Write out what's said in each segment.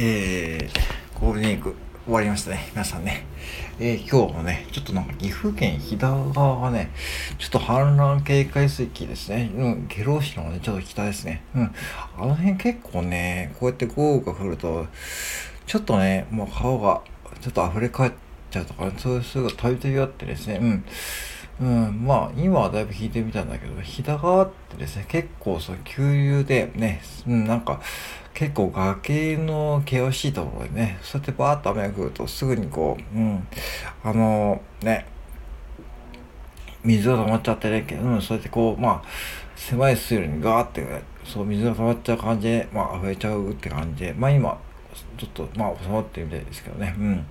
えー、ゴールデンウィーク終わりましたね。皆さんね。えー、今日もね、ちょっとなんか岐阜県飛騨川がね、ちょっと氾濫警戒水域ですね。うん、下呂市のね、ちょっと北ですね。うん。あの辺結構ね、こうやって豪雨が降ると、ちょっとね、もう川がちょっと溢れ返っちゃうとか、ね、そういうすぐたびたびあってですね。うん。うん、まあ、今はだいぶ引いてみたんだけど、飛騨川ってですね、結構その急流でね、うん、なんか、結構崖の険しいところでね、そうやってバーッと雨が降るとすぐにこう、うん、あのね、水が溜まっちゃってね、うん、そうやってこう、まあ、狭い水路にガーって、そう、水が溜まっちゃう感じで、まあ、溢れちゃうって感じで、まあ今、ちょっと、まあ、収まってるみたいですけどね、うん。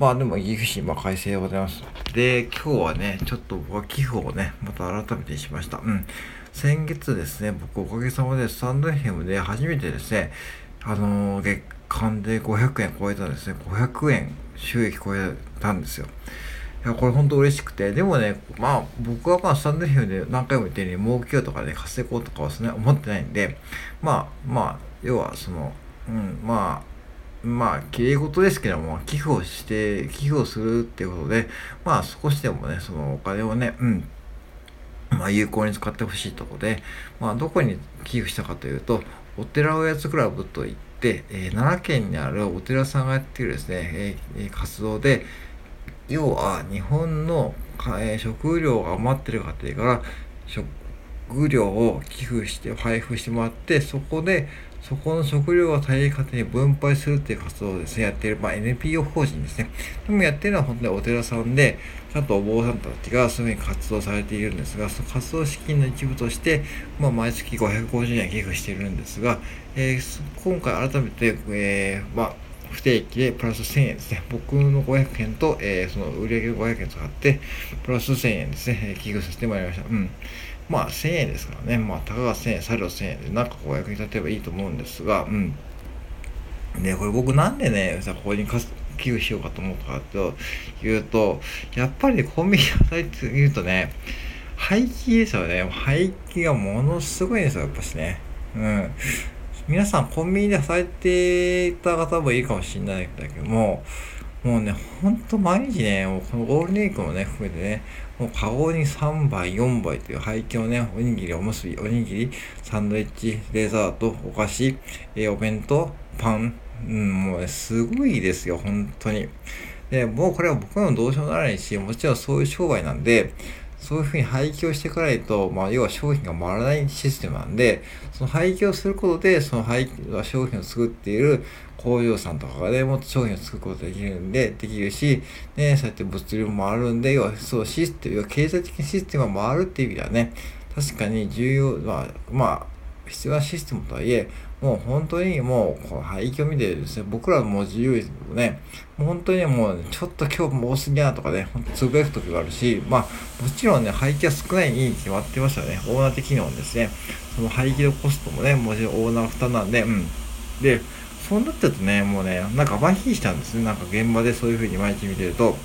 まあでも岐阜市、まあ快晴でございます。で、今日はね、ちょっと僕は寄付をね、また改めてしました。うん。先月ですね、僕おかげさまでスタンドヘムで初めてですね、あのー、月間で500円超えたんですね。500円収益超えたんですよ。いや、これ本当嬉しくて。でもね、まあ、僕はまあ、スタンドヘムで何回も言ったように、儲けようとかね、稼ごうとかはですね、思ってないんで、まあ、まあ、要はその、うん、まあ、まあ、きれい事ですけども、寄付をして、寄付をするっていうことで、まあ、少しでもね、そのお金をね、うん、まあ、有効に使ってほしいとこで、まあ、どこに寄付したかというと、お寺おやつクラブといって、えー、奈良県にあるお寺さんがやってるですね、えー、活動で、要は日本の、えー、食料が余ってる家庭から食料を寄付して配布してもらって、そこでそこの食料を大変家庭に分配するっていう活動をですね、やっている、まあ、NPO 法人ですね。でもやってるのは本当にお寺さんで、ちゃんとお坊さんたちがそういうふうに活動されているんですが、その活動資金の一部として、まあ、毎月550円寄付しているんですが、えー、今回改めて、えー、まあ、不定期でプラス1000円ですね。僕の500円と、えー、その売上500円使って、プラス1000円ですね、寄付させてもらいました。うん。まあ1000円ですからね、まあたかが1000円、作業1000円でなんかこう役に立てばいいと思うんですが、うん。で、これ僕なんでね、さ、ここに寄付しようかと思ったかというと、やっぱりコンビニ与えて言うとね、廃棄ですよね。廃棄がものすごいんですよ、やっぱしね。うん。皆さんコンビニで働いていた方もいいかもしれないんだけども、もうね、ほんと毎日ね、このゴールデンウィークもね、含めてね、もうカゴに3杯、4杯という廃棄をね、おにぎり、おむすび、おにぎり、サンドイッチ、デザート、お菓子、えー、お弁当、パン、うん、もうね、すごいですよ、本当に。で、もうこれは僕のどうしようもならないし、もちろんそういう商売なんで、そういうふうに廃棄をしていかないと、まあ、要は商品が回らないシステムなんで、その廃棄をすることで、その廃棄、商品を作っている工場さんとかがね、もっと商品を作ることができるんで、できるし、ね、そうやって物流も回るんで、要はそうシステム、要は経済的システムが回るっていう意味ではね、確かに重要、まあ、まあ、必要なシステムとはいえ、もう本当にもう、この廃墟見てですね、僕らも自由ですけどね、もう本当にもう、ちょっと今日も多すぎやなとかね、ほんとつぶやく時があるし、まあ、もちろんね、廃棄は少ないに決まってましたね。オーナー的にもですね、その廃棄のコストもね、もちろんオーナー負担なんで、うん。で、そうなってるとね、もうね、なんか麻痺したんですね。なんか現場でそういう風に毎日見てると、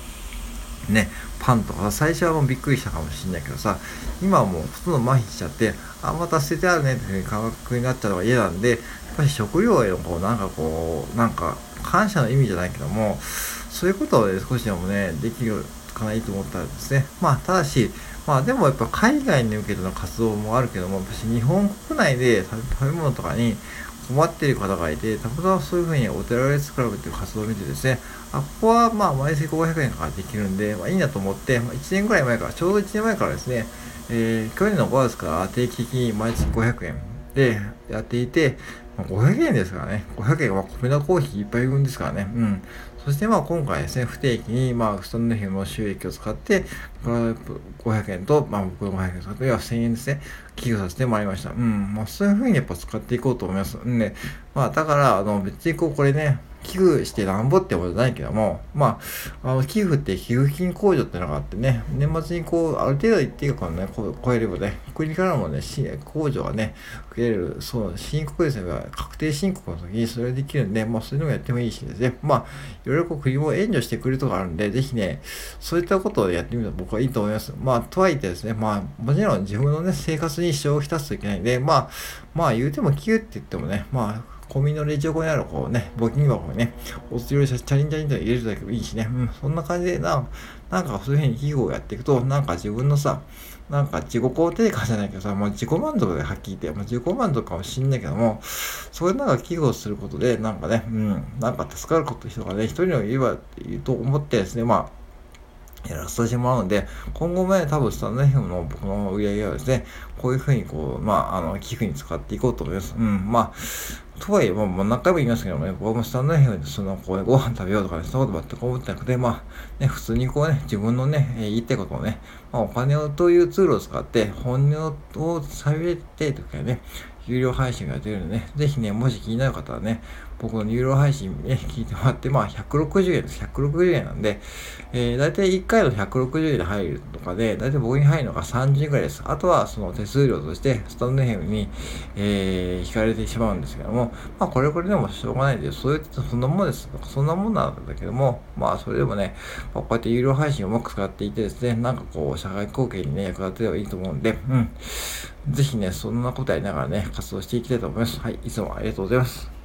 ね、パンとか最初はもうびっくりしたかもしんないけどさ、今はもうほとんど麻痺しちゃって、あ、また捨ててあるねっていう感覚になっちゃうのが嫌なんで、やっぱり食料へのこう、なんかこう、なんか感謝の意味じゃないけども、そういうことをね、少しでもね、できるかないと思ったらですね、まあ、ただし、まあでもやっぱ海外に向けての活動もあるけども、私日本国内で食べ物とかに困っている方がいて、たまたまそういうふうにお寺レスクラブっていう活動を見てですね、あ、ここはまあ毎月500円からできるんで、まあいいなと思って、まあ、1年ぐらい前から、ちょうど1年前からですね、えー、去年の5月から定期的に毎月500円でやっていて、ま、500円ですからね、500円は米のコーヒー1杯分ですからね、うん。そしてまあ今回ですね、不定期にまあその日の収益を使って、500円と、まあ僕の500円使って、要は1000円ですね、寄付させてもらいました。うん。まあそういうふうにやっぱ使っていこうと思います。んで、まあだから、あの別にこうこれね、寄付してなんぼってことないけども、まあ、あの、寄付って寄付金控除ってのがあってね、年末にこう、ある程度一定額をね、超えればね、国からもね、控除がね、受けれる、そう、申告ですね、確定申告の時にそれできるんで、まあ、そういうのもやってもいいしですね、まあ、いろいろこう、国も援助してくれるとかあるんで、ぜひね、そういったことをやってみると僕はいいと思います。まあ、とはいってですね、まあ、もちろん自分のね、生活に支障をきたすといけないんで、まあ、まあ、言うても寄付って言ってもね、まあ、コンビニのレジ横にあるこうね、募金箱にね、お釣りをチャリンチャリンと入れるだけでもいいしね、うん、そんな感じでな、なんかそういうふうに企業をやっていくと、なんか自分のさ、なんか自己肯定感じゃないけどさ、もう自己満足ではっきり言って、もう自己満足かもしんないけども、それなんか寄付をすることで、なんかね、うん、なんか助かること人がね、一人の言えばいいと思ってですね、まあ、やらせてもらうので、今後もね、多分スタンド FM の僕の売り上げはですね、こういうふうにこう、まあ、あの、寄付に使っていこうと思います。うん、まあ、とはいえ、まあ、何回も言いますけどもね、僕もスタンド FM でその、こう、ご飯食べようとかね、そんなこと全く思ってなくて、まあ、ね、普通にこうね、自分のね、えー、言いたいことをね、まあ、お金をというツールを使って、本音を喋ってとかね、有料配信が出るのでね、ぜひね、もし気になる方はね、僕の有料配信ね、聞いてもらって、まあ、160円です。160円なんで、えー、だいたい1回の160円で入るとかで、だいたい僕に入るのが30円くらいです。あとは、その手数料として、スタンドヘムに、えー、引かれてしまうんですけども、まあ、これこれでもしょうがないで。そういう、そんなもんです。そんなもんなんだけども、まあ、それでもね、まあ、こうやって有料配信をうまく使っていてですね、なんかこう、社会貢献にね、役立てればいいと思うんで、うん。ぜひね、そんなことやりながらね、活動していきたいと思います。はい、いつもありがとうございます。